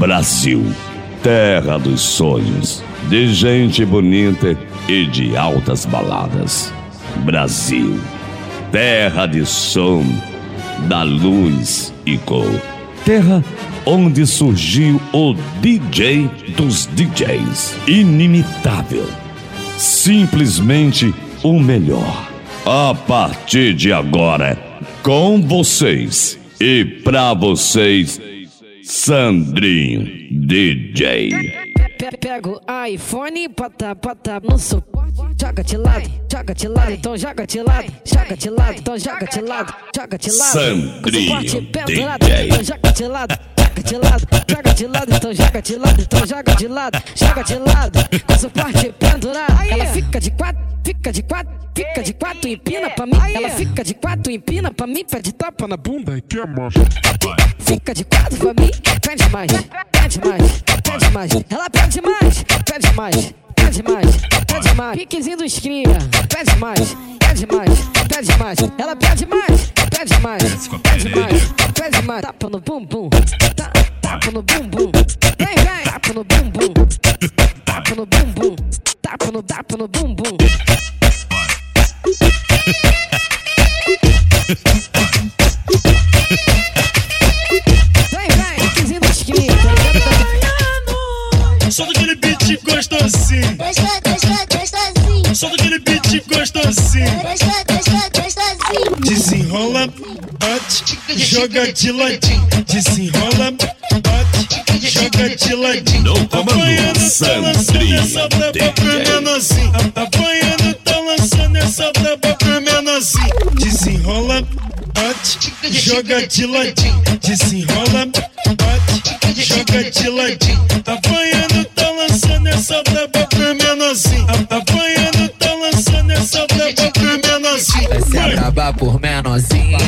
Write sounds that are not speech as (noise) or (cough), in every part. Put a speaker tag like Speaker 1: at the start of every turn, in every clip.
Speaker 1: Brasil, terra dos sonhos, de gente bonita e de altas baladas. Brasil, terra de som, da luz e cor. Terra onde surgiu o DJ dos DJs, inimitável, simplesmente o melhor. A partir de agora, com vocês e pra vocês, Sandrinho DJ.
Speaker 2: Pega o iPhone, bota, bota no suporte, joga de lado, joga de lado, então joga de lado, joga de lado, então joga de lado, joga de lado.
Speaker 1: Sandrinho
Speaker 2: DJ. Então joga de lado, joga de lado, joga de lado, então joga de lado, então joga de lado, joga de lado, com suporte pendurado. Ela fica de quatro, fica de quatro, fica de quatro, empina pra mim. Ela fica de quatro, empina pra mim, pede tapa na bunda e que. Fica de quatro pra mim, pede mais, pede mais, pede mais. Ela pede mais, pede mais, pede mais, pede mais. Piquezinho do esquina, pede mais, pede mais, pede mais. Ela pede mais, pede mais, pede mais, pede mais. Tapa no bumbum, tapa no bumbum. Vem, vem, tapa no bumbum, tapa no bumbum, tapa no, tapa no bumbum.
Speaker 3: Gostosinho. Solta aquele beat gostosinho.
Speaker 4: Gostosinho.
Speaker 3: Desenrola, bate, joga de ladinho. Desenrola, bate, joga de ladinho.
Speaker 1: No comando,
Speaker 3: Apanhando, tá lançando
Speaker 1: Sandrinho
Speaker 3: essa braba pro menorzinho. Apanhando, tá lançando essa braba pro menorzinho. Desenrola, bate, joga de ladinho. Desenrola, bate, joga de ladinho. Apanhando, tá lançando essa braba pro menorzinho. A- Apanhando, tá lançando essa braba pro menorzinho.
Speaker 5: Vai se acabar por menorzinho,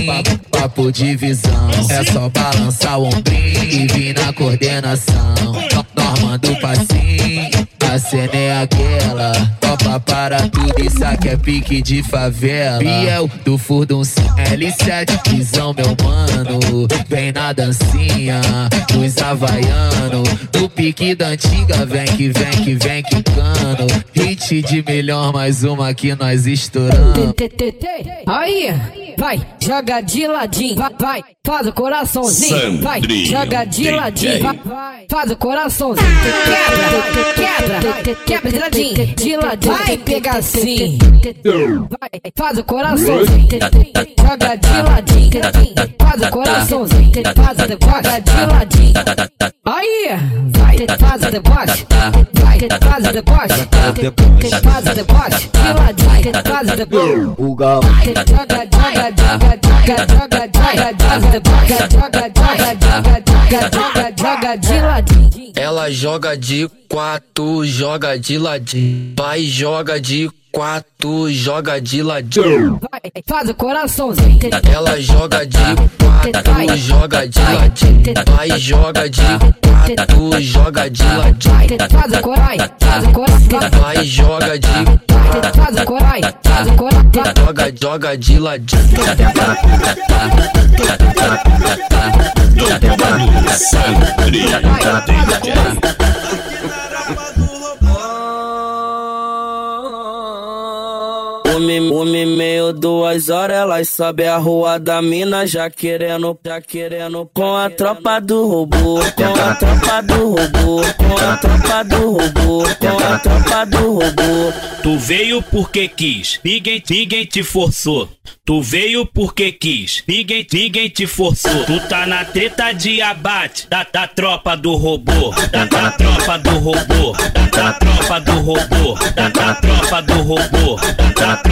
Speaker 5: papo, de visão. É só balançar o ombrinho e vir na coordenação. No- Normando o passinho, a cena é aquela. Topa para tudo, isso aqui é pique de favela. Biel do Furduncinho, L7, visão meu mano. Vem na dancinha, dos havaiano. Do pique da antiga, vem que vem que vem quicando. Hit de melhor, mais uma que nós estouramos.
Speaker 2: Aí, vai, joga de ladinho, vai, vai, faz o coraçãozinho, vai, joga de ladinho, vai, vai, faz o coraçãozinho, quebra, quebra, quebra de ladinho, de ladinho, vai pegar assim, vai, faz o coraçãozinho, joga de ladinho, faz o coraçãozinho, faz o joga de ladinho, aí, vai, faz o deboche, vai, faz o deboche, faz o deboche, de ladinho, faz o deboche.
Speaker 5: O gal
Speaker 2: Joga, joga, joga, joga, joga, joga, joga, joga, joga, joga, joga, joga, joga de ladinho.
Speaker 6: Ela joga de quatro, joga de ladinho. Vai, joga de quatro, joga de ladinho.
Speaker 2: Vai, faz o coraçãozinho.
Speaker 6: Ela joga de quatro, joga de ladinho. Vai, joga de quatro, joga de ladinho.
Speaker 2: Faz o corai, faz o corai,
Speaker 6: Vai, joga de
Speaker 2: faz o corai, faz o corai.
Speaker 6: joga, joga de ladinho. Homem, homem meio duas horas, elas sobe a rua da mina já querendo, já querendo com a tropa do robô, com a tropa do robô, com a tropa do robô, com a tropa do robô.
Speaker 7: Tu veio porque quis, ninguém, ninguém te forçou. Tu veio porque quis, ninguém, ninguém te forçou. Tu tá na treta de abate da, da tropa do robô, da, da tropa do robô, da, da tropa do robô, da, da tropa do robô, da, da tropa do robô.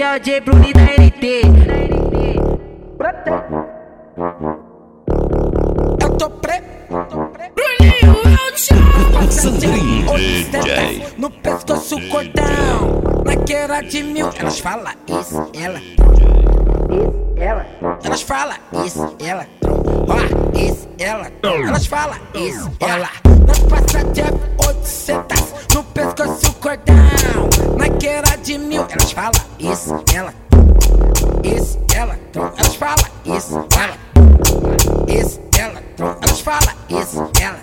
Speaker 5: Esse é o J Bruni da NT.
Speaker 2: Eu tô preto. Bruninho,
Speaker 1: Sandrinho
Speaker 8: DJ. No pescoço cordão, naquela de mil. Elas falam isso, ela. Isso, ela. Elas falam isso, ela. Ó, isso, ela. Elas falam isso, ela. Nós passa de F800 no pescoço cordão, naquela de mil. Elas falam isso, ela. Isso, ela. Elas falam isso, ela. Isso, ela. Elas falam isso, ela.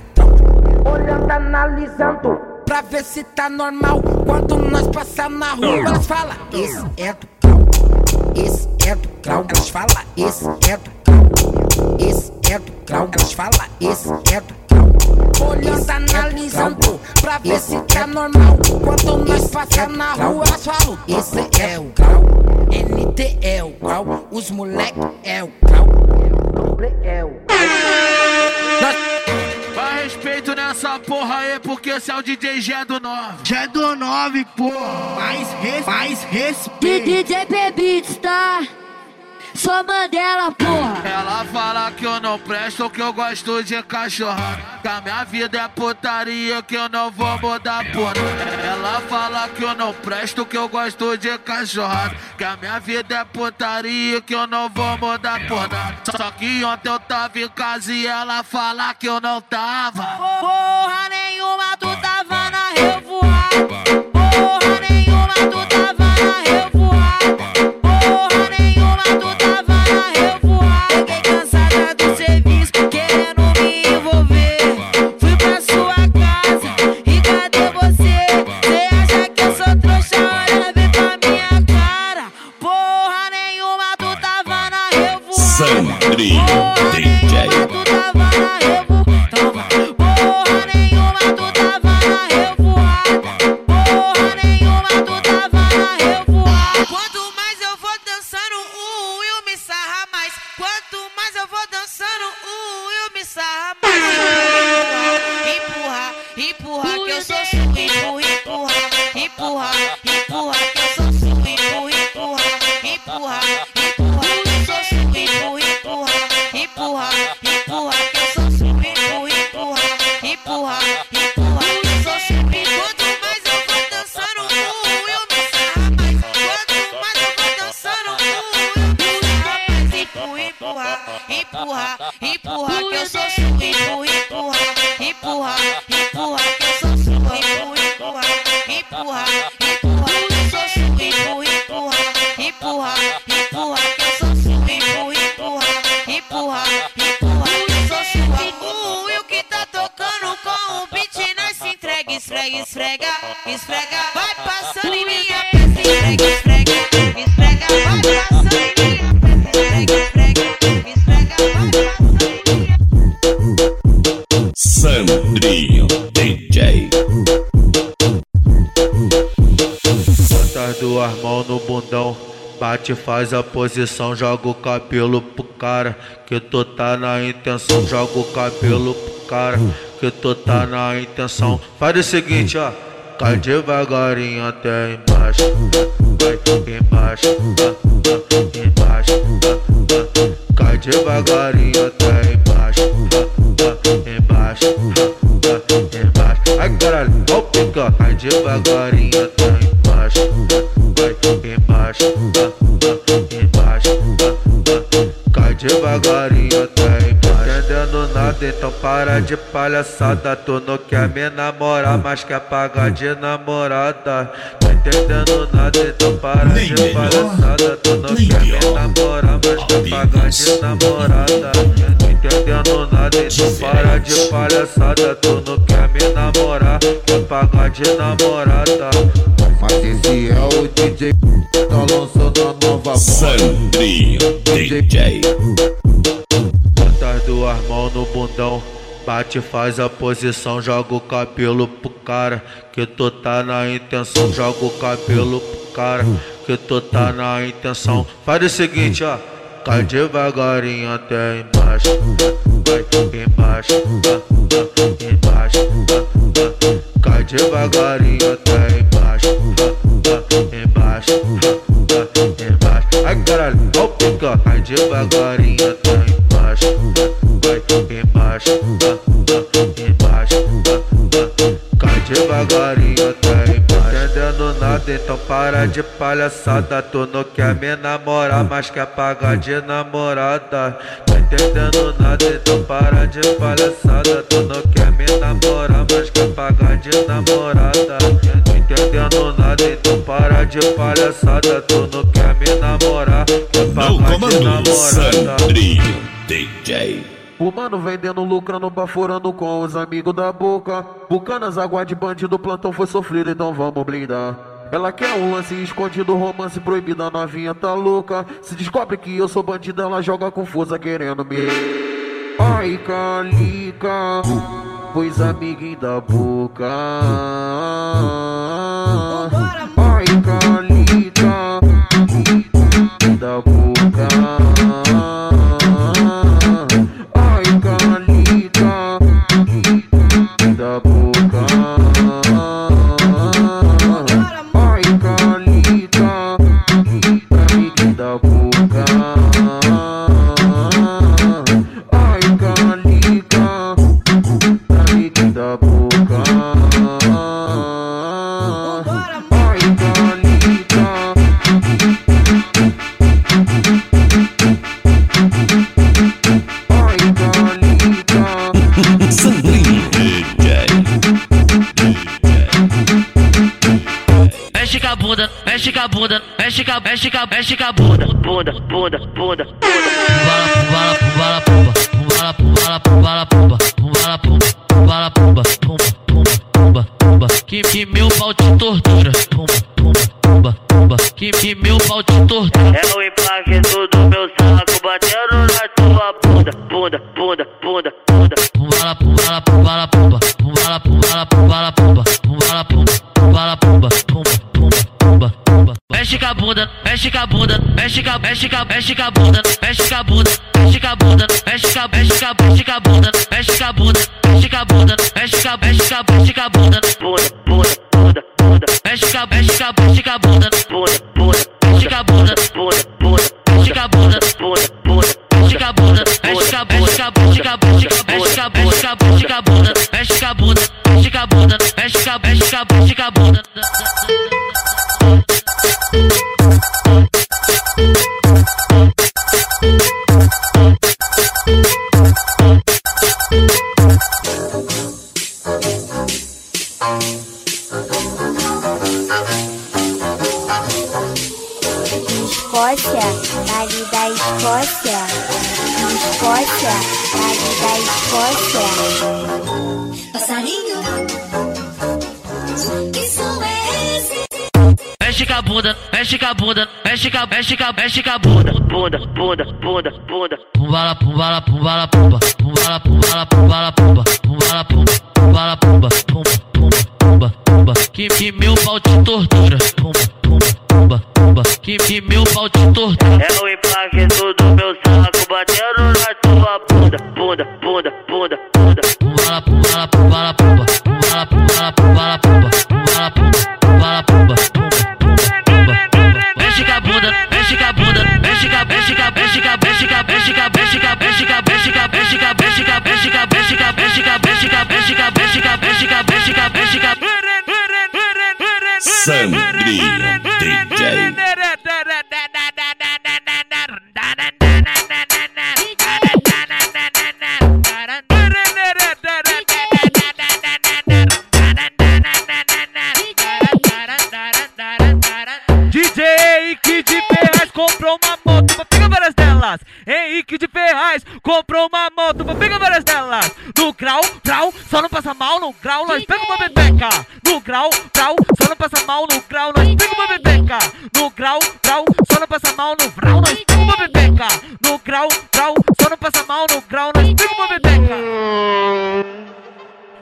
Speaker 8: Olhando, analisando, pra ver se tá normal. Quando nós passar na rua, elas falam isso é do grau. Isso é do grau. Elas falam isso é do grau. Isso é do grau. Elas falam isso é do grau. Olhando, analisando, pra ver se tá normal. Quando nós passar na rua, elas falam isso é o grau. NT é o grau. Os moleque é o grau. É o.
Speaker 9: Vai respeito nessa porra aí, porque esse é o DJ G do 9.
Speaker 10: Já é do 9, pô. Mais, res, mais respeito.
Speaker 11: DJ Beats, tá? Sou Mandela, porra.
Speaker 9: Ela fala que eu não presto, que eu gosto de cachorrada. Que a minha vida é putaria, que eu não vou mudar porra. Ela fala que eu não presto, que eu gosto de cachorrada. Que a minha vida é putaria, que eu não vou mudar porra. Só que ontem eu tava em casa e ela fala que eu não tava.
Speaker 11: Porra nenhuma, tu tava na revoada. Porra nenhuma, tu tava
Speaker 12: esfrega, esfrega, esfrega, vai passando em minha peça, esfrega, esfrega, esfrega, vai passando em minha peça, esfrega, esfrega, esfrega, vai passando em minha
Speaker 1: Sandrinho DJ.
Speaker 9: Bota as duas mãos no bundão. Bate, faz a posição, joga o cabelo pro cara. Que tu tá na intenção, joga o cabelo pro cara. Que tu tá na intenção. Faz o seguinte, ó. Cai devagarinho até embaixo. Vai embaixo, ah, embaixo. Cai devagarinho até embaixo. embaixo, embaixo. Ai caralho, ó o pica. Cai devagarinho até embaixo. Vai embaixo, embaixo. Cai devagarinho até então para de palhaçada. Tu não quer me namorar, mas quer pagar de namorada. Tá entendendo nada, então para de palhaçada. Tu não quer me namorar, mas quer pagar de namorada. Não entendendo nada, então para de palhaçada. Tu não quer me namorar, quer pagar de namorada.
Speaker 13: Mas esse é o DJ tá lançando a nova.
Speaker 1: Sandrinho DJ.
Speaker 9: Duas mãos no bundão. Bate, faz a posição, joga o cabelo pro cara. Que tu tá na intenção, joga o cabelo pro cara. Que tu tá na intenção. Faz o seguinte, ó. Cai devagarinho até embaixo. Vai embaixo, embaixo. Cai devagarinho até embaixo. embaixo, embaixo. Ai caralho, ó o pica. Cai devagarinho
Speaker 13: para de palhaçada. Tu não quer me namorar, mas quer pagar de namorada. Tá entendendo nada, então para de palhaçada. Tu não quer me namorar, mas quer pagar de namorada. Tá entendendo nada, então para de palhaçada. Tu não quer me namorar, quer pagar de namorada.
Speaker 1: Sandrinho DJ.
Speaker 13: O mano vendendo, lucrando, baforando com os amigos da boca. Bucanas, água de bandido, plantão foi sofrido, então vamos blindar. Ela quer um lance escondido, romance proibido, a novinha tá louca. Se descobre que eu sou bandido, ela joga confusa querendo me. Ai, calica, pois amiguinho da boca.
Speaker 14: Bunda, mexe com a, mexe com a, mexe com a bunda, bunda, bunda, bunda, bunda. Pumbala, pumbala, pumbala, pumba, pumbala, pumbala, pumbala, pumba, bunda, mexe com a bunda, mexe com a, mexe com a, mexe com a bunda, mexe com a bunda, mexe com a bunda, mexe com a, mexe com a, mexe com a bunda, mexe com a bunda, mexe com a bunda, mexe com a, mexe com a, mexe com a bunda, bunda, bunda, bunda. Mexe com a, mexe com a, mexe com a bunda,
Speaker 15: Escócia, Vale da Escócia. Escócia, Vale da Escócia.
Speaker 16: Passarinho, que som é esse?
Speaker 14: Mexe com a bunda, mexe com a bunda, mexe com a, mexe com a, mexe com a bunda, bunda, bunda, bunda, bunda. Pumbala, pumbala, pumbala, pumba, pumbala, pumbala, pumbala, pumba, pumbala, pumba, pumbala, pumba, pumba, pumba, pumba, pumba. Que, que meu pau te tortura, pumba, pumba, pumba, pumba. Que, que meu pau te tortura. É o impacto do meu saco batendo na tua bunda, bunda, bunda, bunda, bunda. Pumbala, pumbala, pumbala, pumba,
Speaker 17: Sorry, been.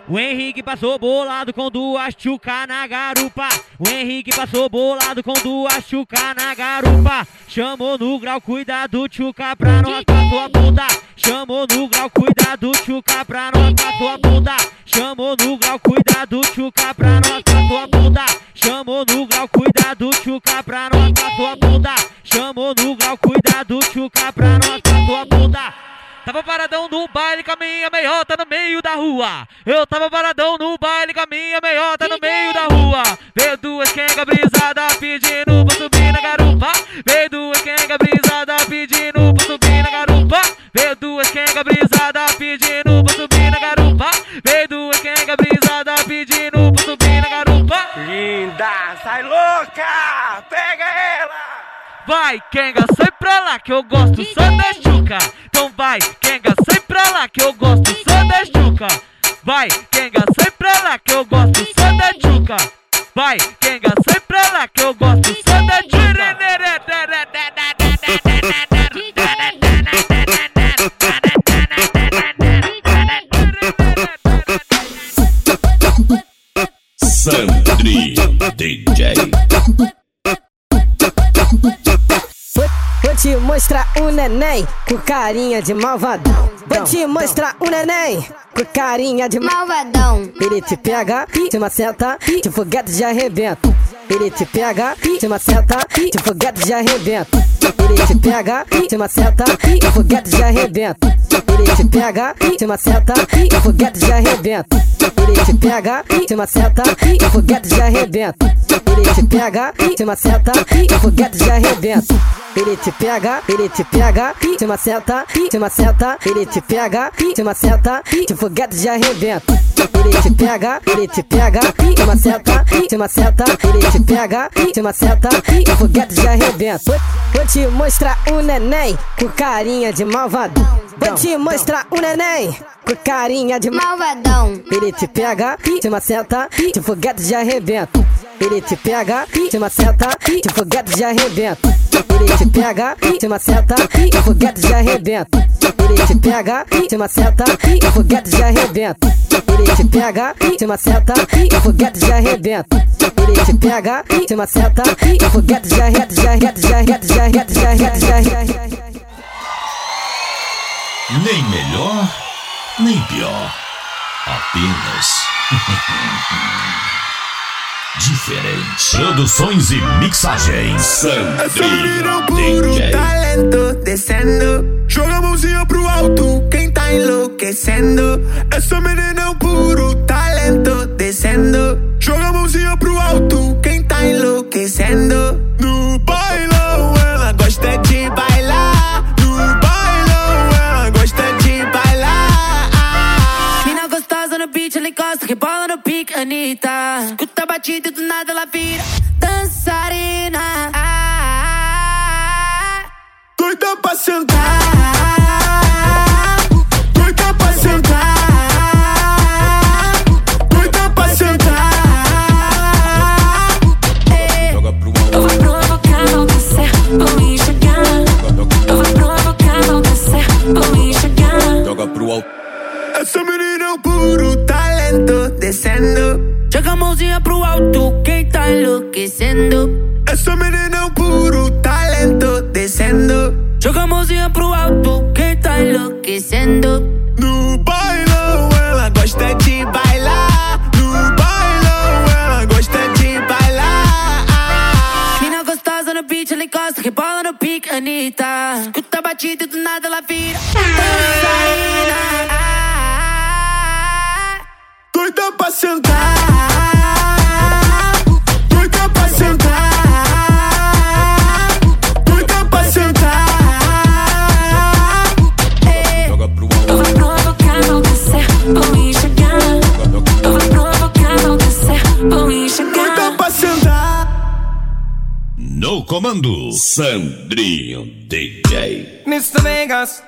Speaker 17: O Henrique passou bolado com duas chuca na garupa. O Henrique passou bolado com duas chuca na garupa. Chamou no grau, cuidado, chuca pra raspar tua bunda. Chamou no grau, cuidado, chuca pra raspar tua bunda. Chamou no grau, cuidado, chuca pra raspar tua bunda. Chamou no grau, cuidado, chuca pra raspar tua bunda. Chamou no grau, cuidado, chuca pra raspar tua bunda. Tava paradão no baile com a minha meiota no meio da rua. Eu tava paradão no baile com a minha meiota no meio da rua. Veio duas quenga brisada pedindo pra subir na garupa. Veio duas quenga brisada pedindo pra subir na garupa. Veio duas quenga brisada pedindo pra subir na garupa. Veio duas quenga brisada pedindo pra subir na garupa.
Speaker 18: Linda, sai louca!
Speaker 17: Vai, Kenga, sai pra lá que eu gosto só da chuca. Então vai, Kenga, sai pra lá que eu gosto só da chuca. Vai, Kenga, sai pra lá que eu gosto só da chuca. Vai, Kenga, sai pra lá que eu gosto só da chuca.
Speaker 1: Sandrinho DJ.
Speaker 19: Vou, te mostrar um neném com carinha de malvadão. Vou te mostrar um neném com carinha de
Speaker 15: malvadão.
Speaker 19: Ele te pega, te maceta, te foguete de arrebenta. Ele te pega, te maceta, te foguete de arrebenta. Ele te pega, te maceta, te foguete de arrebenta. Ele te pega, te maceta, te foguete de arrebenta. Ele te pega, te maceta, te foguete de arrebenta. Ele te pega, te maceta, te foguete de arrebenta. Ele te pega, ele te pega, te maceta, te maceta. Ele te pega, te maceta, te foguete de arrebenta. Ele te pega, ele te pega, te maceta, te maceta. Ele te pega, te maceta, te foguete de arrebenta. Vou, te mostrar um neném com carinha de malvadão. Vou te mostrar um neném com carinha de
Speaker 15: malvadão.
Speaker 19: Ele te pega, te maceta, te foguete de arrebenta. Ele te pega, te maceta, te foguete de arrebenta. Ele te pega, te maceta, te foguete de arrebenta. Ele te pega, te maceta, te foguete de arrebenta. Ele te pega, te maceta, te foguete de arrebenta. Ele te pega, te maceta, te foguete de arrebenta, de arrebenta, de arrebenta, de arrebenta, de arrebenta, de arrebenta.
Speaker 1: Nem melhor, nem pior. Apenas. Diferente. Produções e mixagens. Sandrinho DJ.
Speaker 18: talento descendo. Joga a mãozinha pro alto, quem tá enlouquecendo. Essa menina é um puro talento descendo. Joga a mãozinha pro alto, quem tá enlouquecendo. No
Speaker 20: encosta, rebola no pique, Anitta. Escuta a batida e do nada ela vira dançarina. Ah,
Speaker 18: Doida pra sentar.
Speaker 20: Enlouquecendo?
Speaker 18: Essa menina é um puro talento descendo.
Speaker 20: Joga a mãozinha pro alto, quem tá enlouquecendo?
Speaker 18: No bailão, ela gosta de bailar. No bailão, ela gosta de bailar.
Speaker 20: Mina gostosa no beat, ela encosta, rebola no pique, Anitta. Escuta a batida e do nada ela vira dançarina.
Speaker 18: Doida pra sentar.
Speaker 1: comando, Sandrinho DJ.
Speaker 21: Mis Vegas,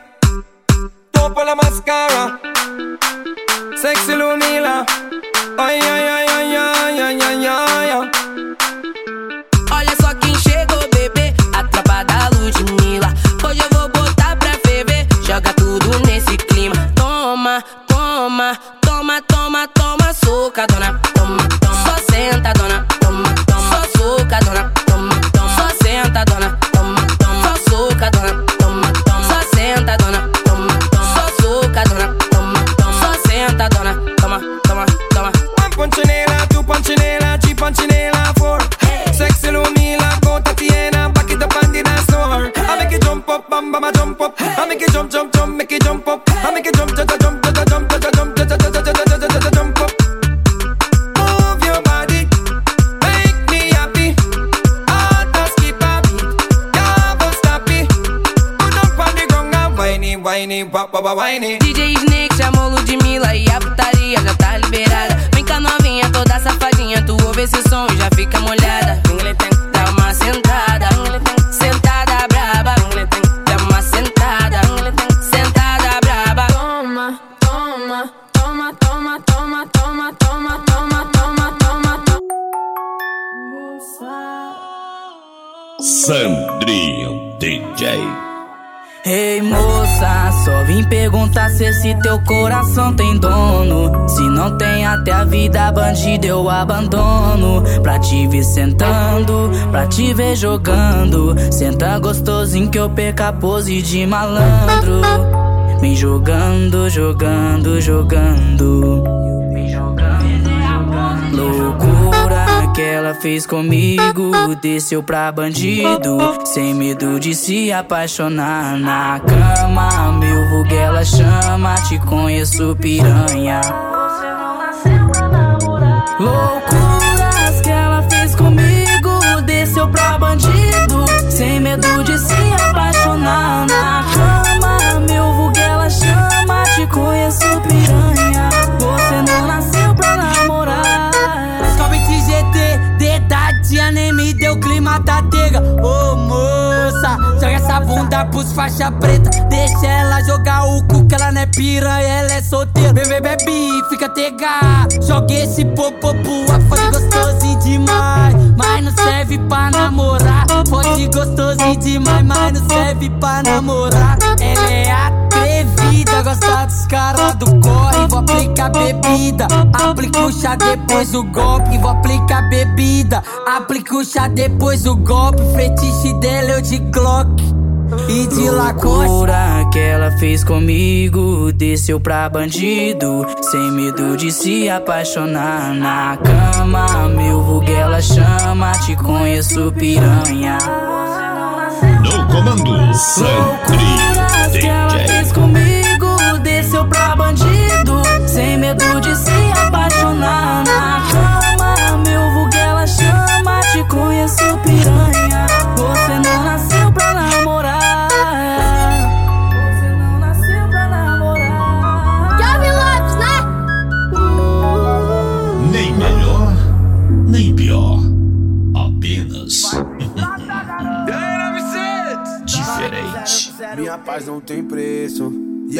Speaker 21: topa la máscara, sexy Lunila. Ay, ay, ay, ay, ay, ay, ay, ay.
Speaker 22: whine it. Teu coração tem dono. Se não tem até a vida bandida eu abandono. Pra te ver sentando, pra te ver jogando. Senta gostosinho que eu perca a pose de malandro. Vem jogando, jogando, jogando. Loucura que ela fez comigo, desceu pra bandido, sem medo de se apaixonar na cama. Meu vulgo ela chama, te conheço piranha. Loucuras que ela fez comigo, desceu pra bandido, sem medo de
Speaker 23: essa bunda pros faixa preta. Deixa ela jogar o cu que ela não é piranha, ela é solteira. Bebê, bebe, fica tega. Joga esse popopu, a foda gostosinho demais. Mas não serve pra namorar. Pode gostosinho demais, mas não serve pra namorar. Ela é atrevida, gosta dos caras do corre. Vou aplicar bebida, aplica o chá depois o golpe. Vou aplicar bebida, aplica o chá depois o golpe. Fetiche dela eu de Glock. E de
Speaker 22: Loucura que ela fez comigo, desceu pra bandido, sem medo de se apaixonar na cama. Meu vulgo ela chama, te conheço piranha.
Speaker 1: No comando,
Speaker 22: Loucuras que ela fez comigo, desceu pra bandido, sem medo de se apaixonar na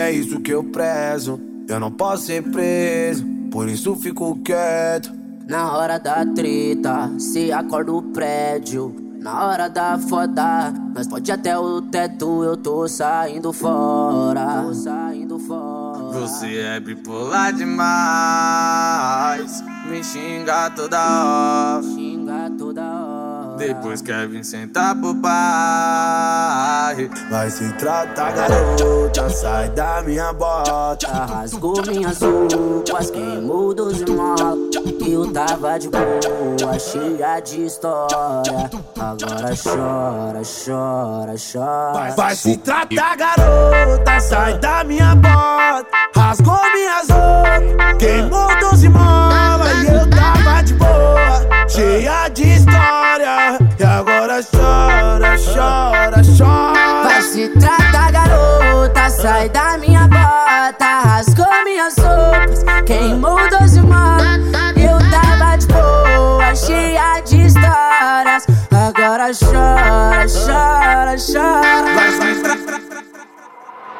Speaker 24: é isso que eu prezo. Eu não posso ser preso, por isso fico quieto.
Speaker 22: Na hora da treta, se acorda o prédio. Na hora da foda, nós pode até o teto, eu tô saindo fora. Tô saindo fora.
Speaker 25: Você é bipolar demais. Me xinga toda hora.
Speaker 22: Xinga toda hora.
Speaker 25: Depois quer vir sentar pro pai.
Speaker 24: Vai se tratar, garota, sai da minha bota.
Speaker 22: Rasgou minhas roupas, queimou dos molas. Eu tava de boa, cheia de história. Agora chora, chora, chora.
Speaker 24: Vai se tratar, garota, sai da minha bota. Rasgou minhas roupas, queimou 12 molas. E eu tava de boa, cheia de história. E agora chora, chora, chora.
Speaker 22: Vai se tratar, garota, sai da minha bota. Rasgou minhas roupas, queimou 12 molas. Eu tava de boa, cheia de histórias. Agora chora, chora, chora.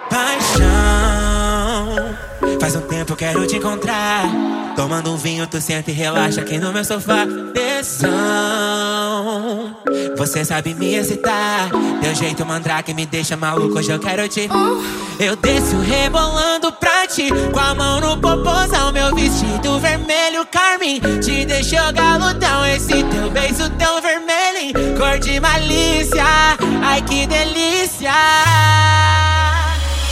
Speaker 26: Paixão, faz um tempo quero te encontrar. Tomando um vinho, tu senta e relaxa aqui no meu sofá. Tesão, você sabe me excitar. Teu jeito mandrake me deixa maluco, hoje eu quero te. Eu desço rebolando pra ti, com a mão no popozão. Meu vestido vermelho, carmim, te deixou galudão. Esse teu beijo tão vermelho, cor de malícia. Ai que delícia.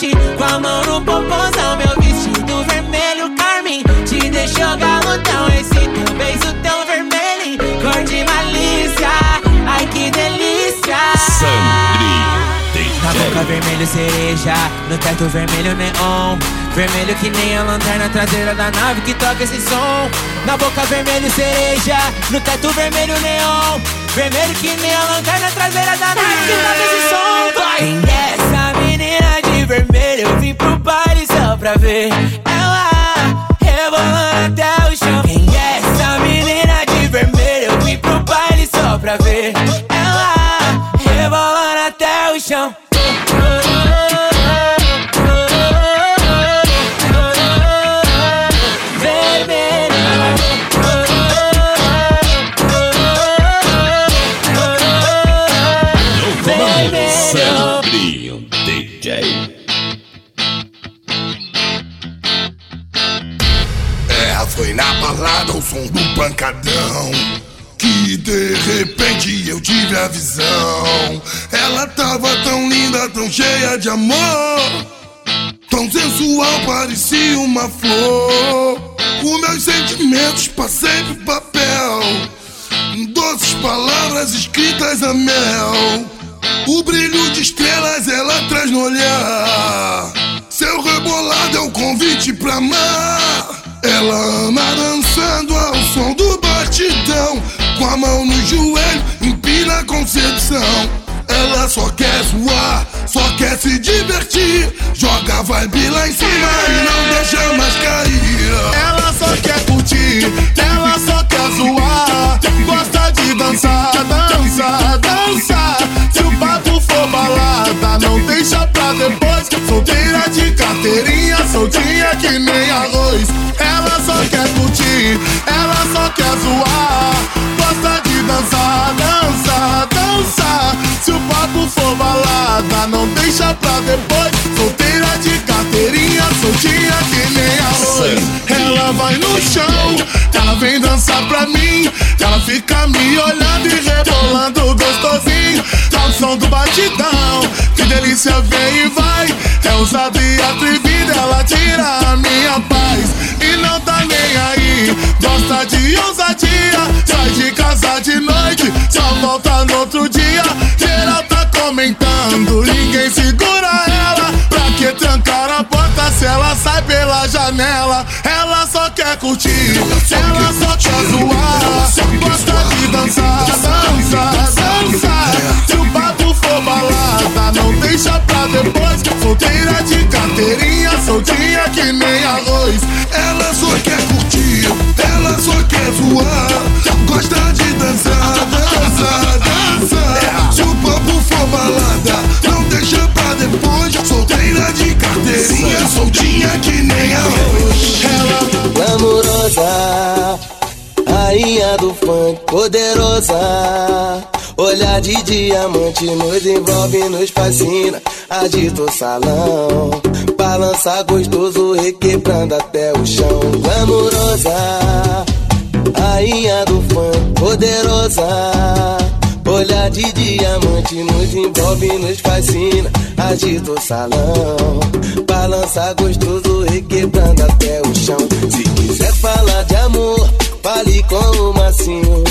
Speaker 26: ti, com a mão no popozão. Meu vestido vermelho carmim te deixou galudão. Esse teu beijo tão vermelho, cor de malícia. Ai que delícia. Na boca vermelho cereja, no teto vermelho neon Vermelho que nem a lanterna traseira da nave que toca esse som Na boca vermelho cereja, no teto vermelho neon Vermelho que nem a lanterna traseira da nave que toca esse som Vai! Eu vim pro baile só pra ver ela rebolando até o chão Quem é essa menina de vermelho? Eu vim pro baile só pra ver ela rebolando até o chão
Speaker 27: pancadão. Que de repente eu tive a visão. Ela tava tão linda, tão cheia de amor. Tão sensual, parecia uma flor. Os meus sentimentos passei pro papel. Doces palavras escritas a mel. O brilho de estrelas ela traz no olhar. Seu rebolado é o convite pra amar. Ela ama dançando ao som do batidão. Com a mão no joelho, empina com sedução. Ela só quer zoar, só quer se divertir. Joga a vibe lá em cima e não deixa mais cair.
Speaker 28: Ela só quer o som do batidão, que delícia vem e vai. É ousada e atrevida, ela tira a minha paz. E não tá nem aí, gosta de ousadia. Sai de casa de noite, só volta no outro dia. Geral tá comentando, ninguém segura ela. Pra que trancar a porta se ela sai pela janela? Ela só quer curtir, ela só quer zoar. Gosta de dançar, dançar. Deixa pra depois. Solteira de carteirinha, soltinha que nem arroz.
Speaker 27: Ela só quer curtir, ela só quer zoar. Gosta de dançar, dançar, dançar. Se o papo for balada, não deixa pra depois. Solteira de carteirinha, soltinha que nem arroz.
Speaker 29: Glamourosa, rainha do funk, poderosa. Olhar de diamante nos envolve, nos fascina. Agita o salão, balança gostoso, requebrando até o chão. Glamourosa, rainha do funk, poderosa. Olhar de diamante nos envolve, nos fascina. Agita o salão, balança gostoso, requebrando até o chão. Se quiser falar de amor, fale com o macinho.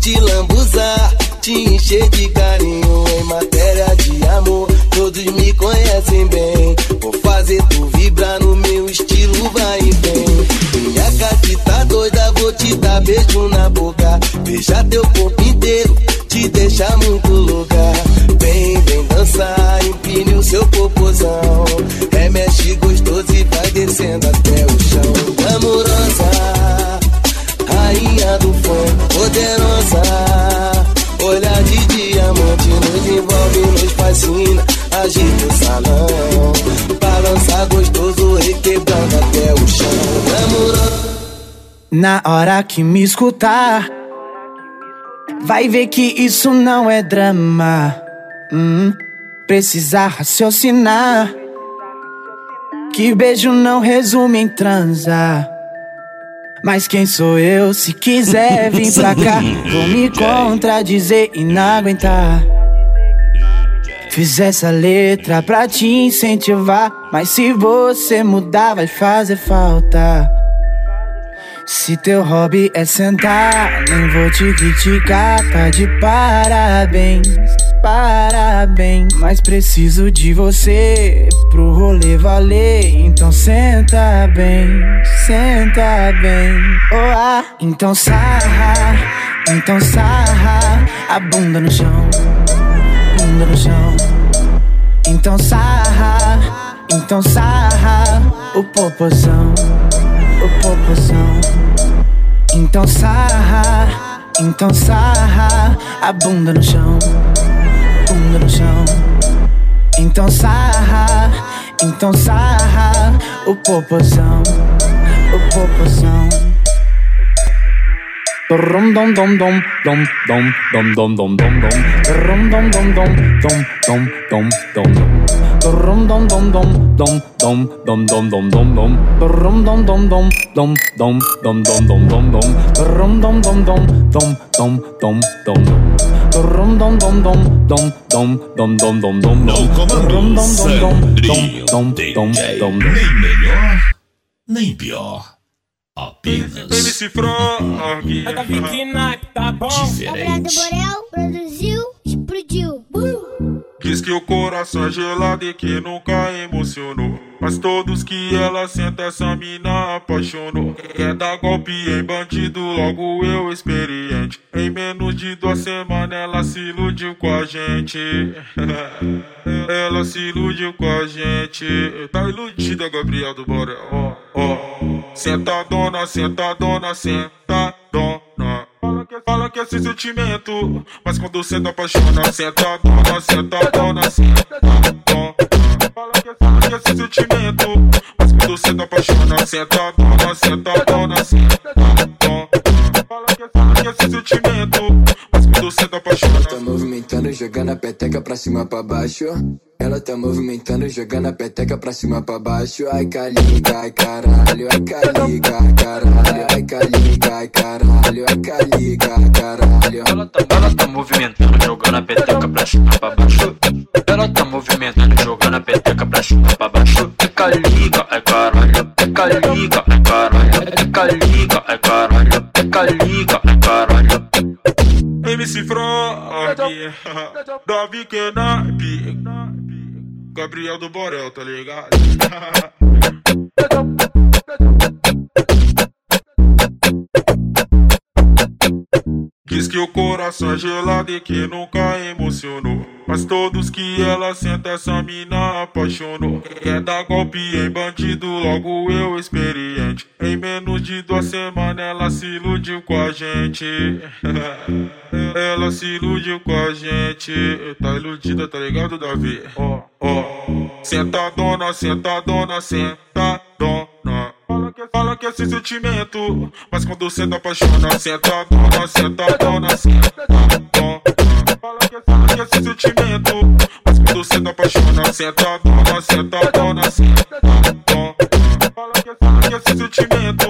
Speaker 29: Te lambuzar, te encher de carinho. Em matéria de amor, todos me conhecem bem. Vou fazer tu vibrar no meu estilo, vai e vem. Minha gata tá doida, vou te dar beijo na boca. Beija teu corpo inteiro, te deixa muito louca. Vem, vem dançar, empine o seu popozão. Remexe gostoso e vai descendo até o chão. Amorosa, do funk, poderosa. Olhar de diamante nos envolve, nos fascina. Agita o salão, balança gostoso, requebrando até o chão. Amorosa.
Speaker 30: Na hora que me escutar, vai ver que isso não é drama. Hum, precisa raciocinar. Que beijo não resume em transar. Mas quem sou eu? Se quiser vir pra cá, vou me contradizer e não aguentar. Fiz essa letra pra te incentivar. Mas se você mudar, vai fazer falta. Se teu hobby é sentar, nem vou te criticar, tá de parabéns, parabéns. Mas preciso de você pro rolê valer, então senta bem, senta bem. Oh, ah, então sarra, então sarra, a bunda no chão, bunda no chão. Então sarra, então sarra, o popozão, o popozão. Então sarra, então sarra, a bunda no chão, bunda no chão. Então sarra, então sarra, o popozão, o popozão. Rum dom dom dom dom dom dom dom dom dom dom Rum dom dom dom dom dom dom dom Rum dom dom dom dom dom dom dom dom dom dom Rum dom dom dom dom dom dom dom dom dom dom Rum dom dom dom dom dom dom dom Rum dom dom dom dom dom dom dom dom dom dom Rum dom dom dom dom dom dom dom
Speaker 1: Nem melhor, nem pior. Apenas
Speaker 31: MC Frog.
Speaker 32: É da Vicky Night, tá bom?
Speaker 15: Gabriel do Borel produziu, explodiu. Uh!
Speaker 31: Diz que o coração é gelado e que nunca emocionou. Mas todos que ela senta, essa mina apaixonou. Quer dar golpe em bandido, logo eu experiente. Em menos de duas semanas ela se iludiu com a gente. (laughs) ela se iludiu com a gente. Tá iludida, Gabriel do Borel. Ó, ó. Sentadona, sentadona, sentadona esquece o sentimento. Mas quando cê tá apaixonado, cê tá dona, cê tá dona, cê tá dona. Fala que esquece sentimento. Mas quando cê tá apaixonado, cê tá dona, cê tá dona, cê tá dona. Fala que esquece sentimento. Mas quando cê tá apaixonado.
Speaker 33: Tá movimentando, jogando a peteca pra cima pra baixo. Ela tá movimentando, jogando a peteca pra cima pra baixo. Ai, caliga, ai, caralho, ai, caliga, ai, caralho, ai, caliga, ai, caralho, ai, caliga, ai, caralho.
Speaker 34: Ela tá, ela tá movimentando, jogando a peteca pra cima pra baixo. Ela tá movimentando, jogando a peteca pra cima pra baixo. É caliga, é caralho, é caliga, é caralho, é caliga, é caralho, é caliga, caralho.
Speaker 31: MC Frog, Davi Kenap, Gabriel do Borel, tá ligado? Diz que o coração é gelado e que nunca emocionou. Mas todos que ela senta, essa mina apaixonou. Quer dar golpe em bandido, logo eu experiente. Em menos de duas semanas ela se iludiu com a gente. (laughs) ela se iludiu com a gente. Tá iludida, tá ligado, Davi? Ó, ó. Sentadona, sentadona, sentadona. Fala que é sem sentimento, mas quando você tá apaixonado, senta dona, senta dona, senta dona. Fala que é sem sentimento, mas quando você tá apaixonado, senta dona, senta dona, senta dona. Fala que é sem sentimento,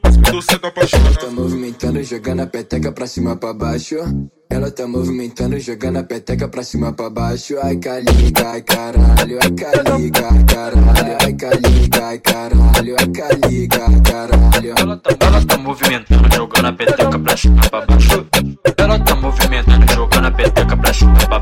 Speaker 31: mas quando você tá
Speaker 33: apaixonado. Movimentando, jogando a peteca pra cima pra baixo. Ela tá movimentando, jogando a peteca pra cima pra baixo. Ai, caliga, ai, caralho, ai, caliga, ai, caralho, ai, caliga, ai, caralho, ai, caliga, ai, caralho.
Speaker 34: Ela tá, ela tá movimentando, jogando a peteca pra cima pra baixo. Ela tá movimentando, jogando a peteca pra cima pra baixo.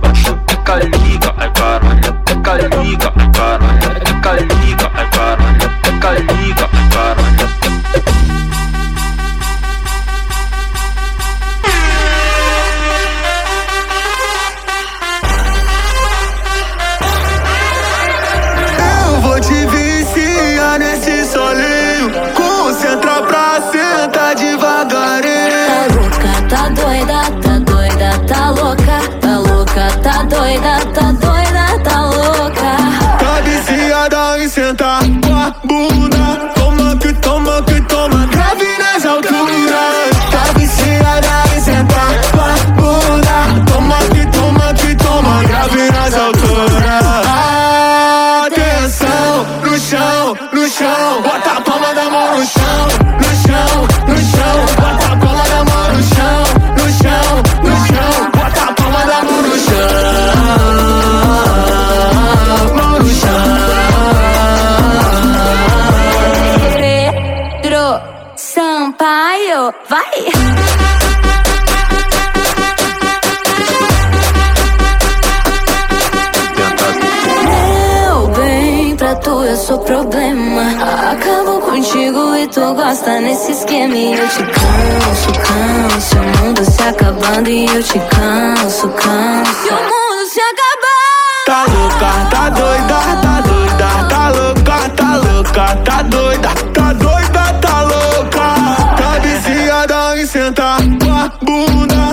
Speaker 35: Tu gosta nesse esquema. E eu te canso, canso. O mundo se acabando e eu te canso, canso. E o mundo se acabando.
Speaker 18: Tá louca, tá doida, tá doida, tá louca, tá louca, tá doida, tá doida, tá louca. Tá viciada em sentar com a bunda.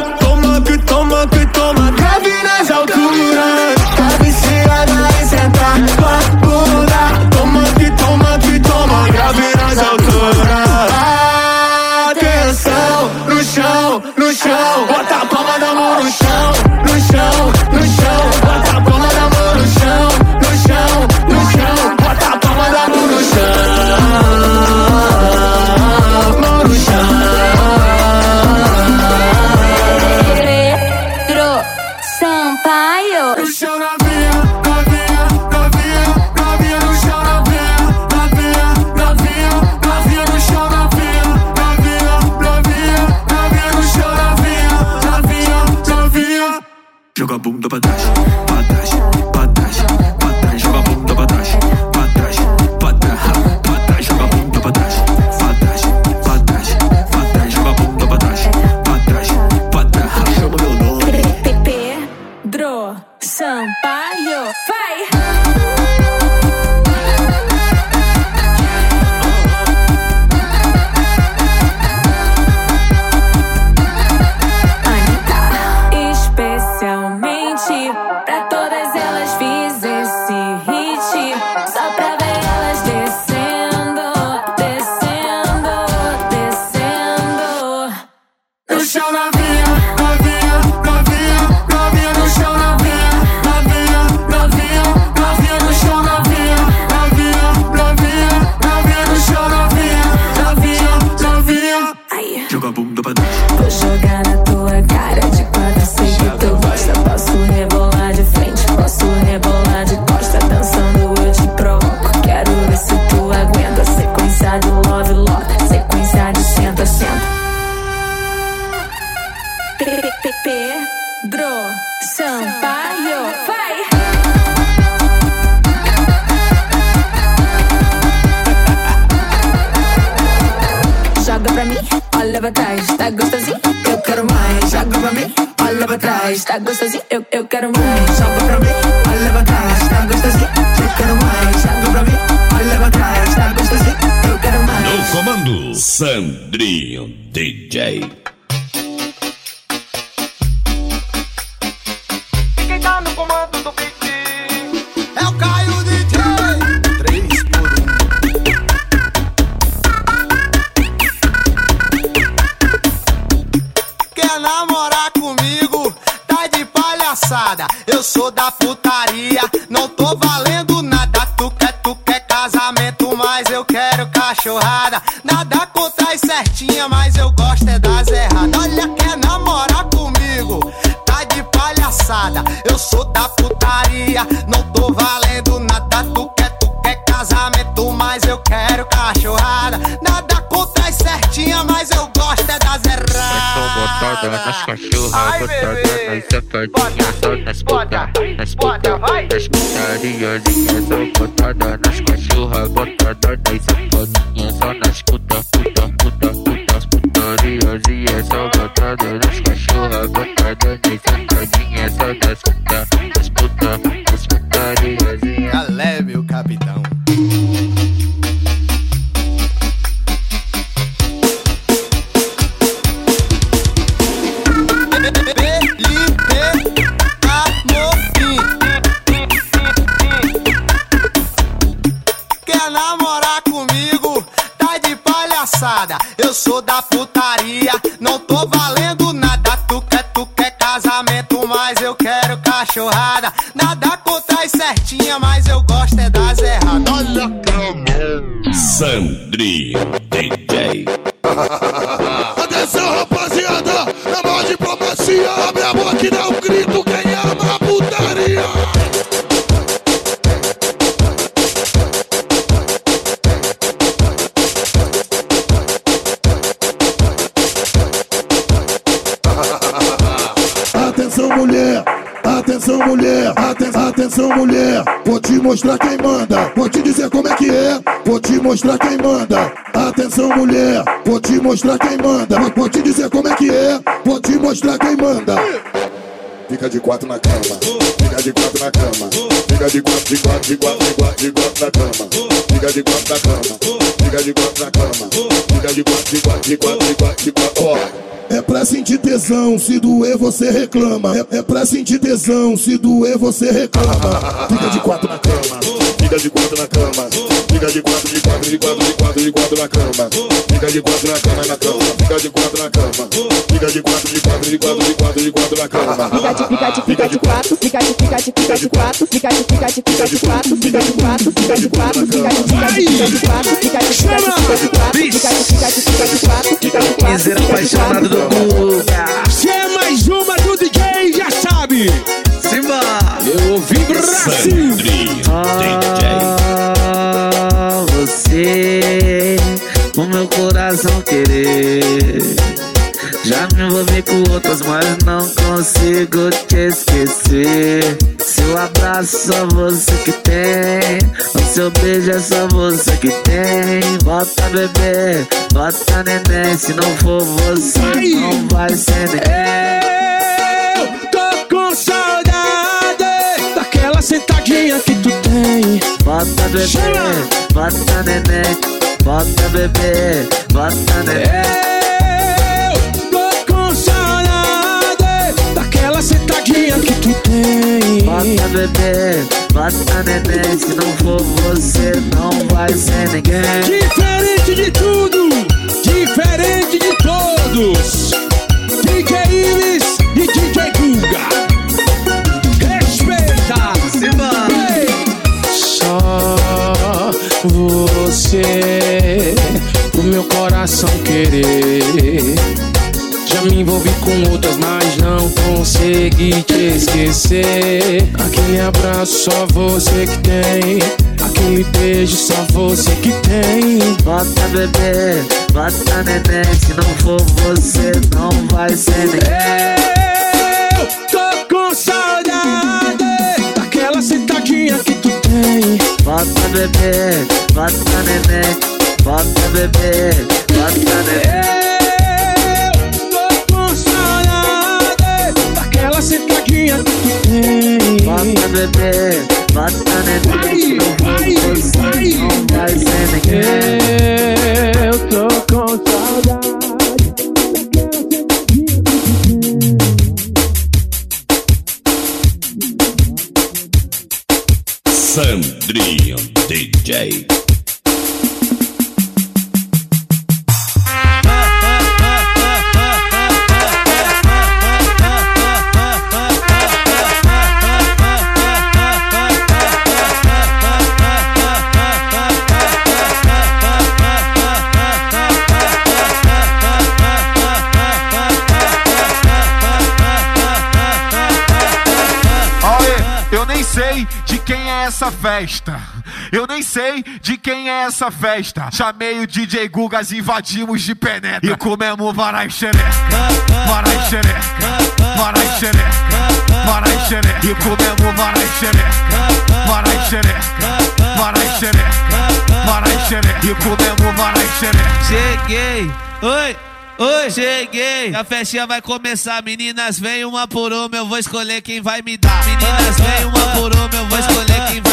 Speaker 35: Eu
Speaker 18: sou da putaria, não tô valendo nada. Tu quer, tu quer casamento, mas eu quero cachorrada. Nada contra as certinhas, mas eu gosto é das erradas. Olha, quer namorar comigo? Tá de palhaçada. Eu sou da putaria, não tô valendo nada. Tu quer, tu quer casamento, mas eu quero cachorrada. Nada contra as certinhas, mas eu
Speaker 34: botada nas cachorras, botada nas safadinhas, só nas puta, nas puta, nas putariazinhas, só botada nas cachorras, botada nas safadinhas, só nas puta, puta, puta, puta, putariazinhas, só botada nas cachorras, botada nas safadinhas, só nas puta, nas puta, nas putariazinhas.
Speaker 18: De. Eu sou da putaria, não tô valendo nada. Tu quer, tu quer casamento, mas eu quero cachorrada. Nada contra as certinhas, mas eu gosto é das erradas. Olha
Speaker 1: Sandrinho DJ. (laughs)
Speaker 27: Atenção, rapaziada! É mó diplomacia! Abre a boca e dá um atenção mulher, vou te mostrar quem manda, vou te dizer como é que é, vou te mostrar quem manda. Atenção mulher, vou te mostrar quem manda, vou- te dizer como é que é, vou te mostrar quem manda. Fica de quatro na cama, fica de quatro na cama, fica de quatro, de quatro, de quatro, de quatro, de quatro na cama, fica de quatro na cama, fica de quatro na cama, fica de quatro, de quatro, de quatro, de quatro, de quatro, ó. É pra sentir tesão, se doer você reclama. É, é pra sentir tesão, se doer você reclama. Fica de quatro na cama, fica de quatro na cama, fica de quatro, de quatro, de quatro, de quatro, de quatro na cama, fica de quatro na cama, na cama, fica de quatro na cama, fica de quatro, de quatro, de quatro, de quatro, de quatro na cama.
Speaker 36: Fica de, fica de, fica de quatro, fica de, fica de, fica de quatro, fica de, fica de, fica de quatro, fica de quatro, fica de quatro, fica de, fica de, fica de quatro, fica de, fica de, fica de quatro, fica de, fica de, fica de quatro, fica de quatro,
Speaker 17: Piseira apaixonado do Guga.
Speaker 37: Se é mais uma do DJ, já sabe.
Speaker 17: Simba.
Speaker 37: Eu ouvi Brasil.
Speaker 9: Ah, você, o meu coração querer. Já me envolvi com outras, mas não consigo te esquecer. Seu abraço só você que tem. O seu beijo é só você que tem. Bota bebê, bota neném. Se não for você, não vai ser ninguém.
Speaker 37: Tem.
Speaker 9: Bota bebê, bota neném. Bota bebê, bota neném.
Speaker 37: Eu tô com saudade daquela sentadinha que tu tem.
Speaker 9: Bota bebê, bota neném. Se não for você, não vai ser ninguém.
Speaker 37: Diferente de tudo, diferente de todos. Você, o meu coração querer. Já me envolvi com outras, mas não consegui te esquecer. Aquele abraço só você que tem. Aquele beijo só você que tem.
Speaker 9: Bota bebê, bota neném. Se não for você, não vai ser ninguém. Bota bebê, bota neném. Bota bebê, bota neném.
Speaker 37: Eu tô com saudade daquela sentadinha que tu tem.
Speaker 9: Bota bebê, bota for você, não vai ser ninguém.
Speaker 37: Eu tô com saudade.
Speaker 1: Sandrinho DJ.
Speaker 38: Essa festa. Eu nem sei de quem é essa festa. Chamei o DJ Gugas, invadimos de penetra. E comemos varai xereca, varai xereca, varai xereca, varai xereca. E comemos varai xereca, varai xereca, varai xereca, varai xereca. E comemos varai xereca.
Speaker 17: Cheguei, oi, oi, cheguei. A festinha vai começar, meninas, vem uma por uma, eu vou escolher quem vai me dar. Meninas, vem uma por uma, eu vou escolher quem vai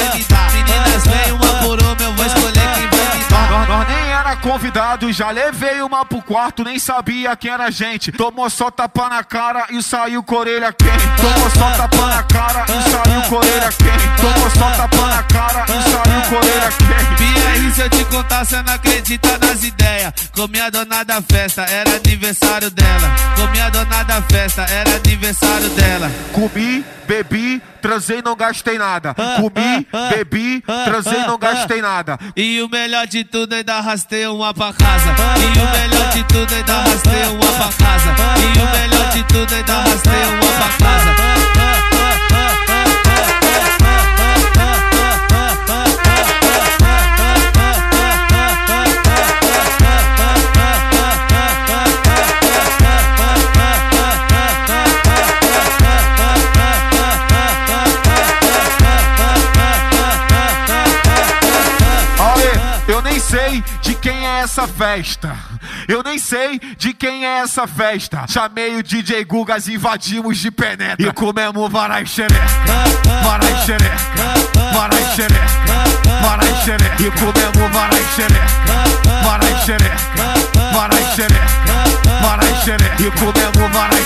Speaker 38: convidado, já levei uma pro quarto, nem sabia quem era a gente. Tomou só tapa na cara e saiu com a orelha quente. Tomou só tapa na cara e saiu com a orelha quente. Tomou só tapa na cara e saiu com a orelha quente.
Speaker 17: BR, se eu te contar, cê não acredita nas ideias. Comi a dona da festa, era aniversário dela. Comi a dona da festa, era aniversário dela.
Speaker 38: Comi, bebi, transei, não gastei nada. Comi, bebi, transei, não gastei nada.
Speaker 17: E o melhor de tudo, ainda arrastei uma pra casa. E o melhor de tudo, ainda arrastei uma pra casa. E o melhor de tudo, ainda arrastei uma pra casa.
Speaker 38: Essa festa? Eu nem sei de quem é essa festa. Chamei o DJ Gugas, invadimos de penetra. E comemos varai xereca, varai xereca, varai xereca, varai xereca. E comemos varai xereca, varai xereca, varai varai. E comemos varai.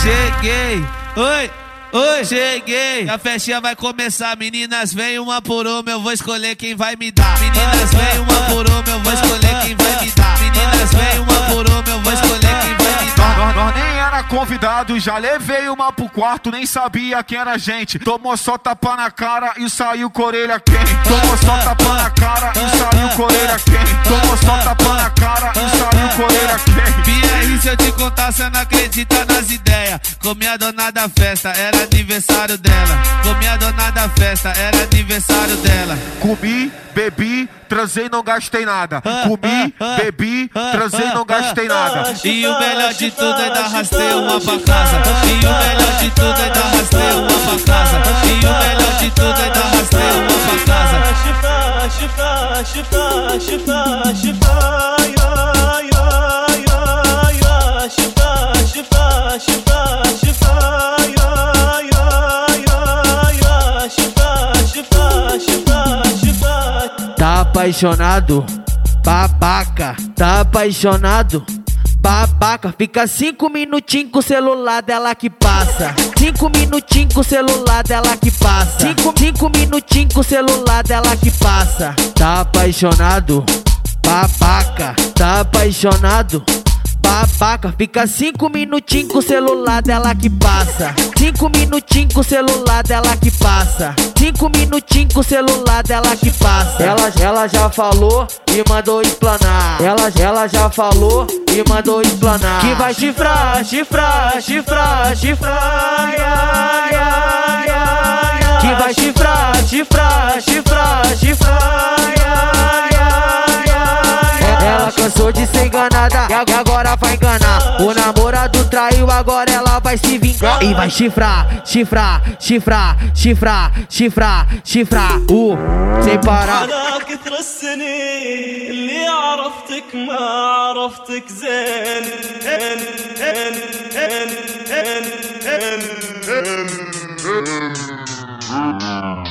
Speaker 39: Cheguei, oi. Oi, cheguei, a festinha vai começar. Meninas, vem uma por uma, eu vou escolher quem vai me dar. Meninas, vem uma por uma, eu vou escolher quem vai me dar. Meninas, vem uma por uma, eu vou escolher
Speaker 38: era convidado, já levei uma pro quarto, nem sabia quem era a gente. Tomou só tapa na cara e saiu com a orelha quente. Tomou só tapa na cara e saiu com a orelha quente. Tomou só tapa na cara e saiu com a orelha quente.
Speaker 39: BR, se eu te contar, cê não acredita nas ideias. Comi a dona da festa, era aniversário dela. Comi a dona da festa, era aniversário dela.
Speaker 38: Comi, bebi, transei, não gastei nada. Comi, bebi, transei, não gastei nada.
Speaker 39: E o melhor de tudo é dar rasteio uma pra casa. E o melhor de tudo é dar rasteio uma pra casa. E o melhor de tudo é dar rasteio uma pra casa.
Speaker 30: Apaixonado, babaca. Tá apaixonado, babaca. Fica cinco minutinhos com o celular dela que passa. Cinco minutinhos com o celular dela que passa. Cinco, cinco minutinhos com o celular dela que passa. Tá apaixonado, babaca. Tá apaixonado. Babaca, fica cinco minutinhos com o celular dela que passa. Cinco minutinhos com o celular dela que passa. Cinco minutinhos com o celular dela que passa. Ela, ela já falou e mandou explanar. Ela, ela já falou e mandou explanar. Que vai chifrar, chifrar, chifrar, chifrar. Ya, ya, ya, ya. Que vai chifrar, chifrar, chifrar, chifrar. Ya, ya. Ela cansou de ser enganada e ag- agora vai enganar. O namorado traiu, agora ela vai se vingar. E vai chifrar, chifrar, chifrar, chifrar, chifrar, chifrar. Uh, sem parar.
Speaker 40: على كثر السنين اللي عرفتك ما عرفتك زين هن هن هن هن هن هن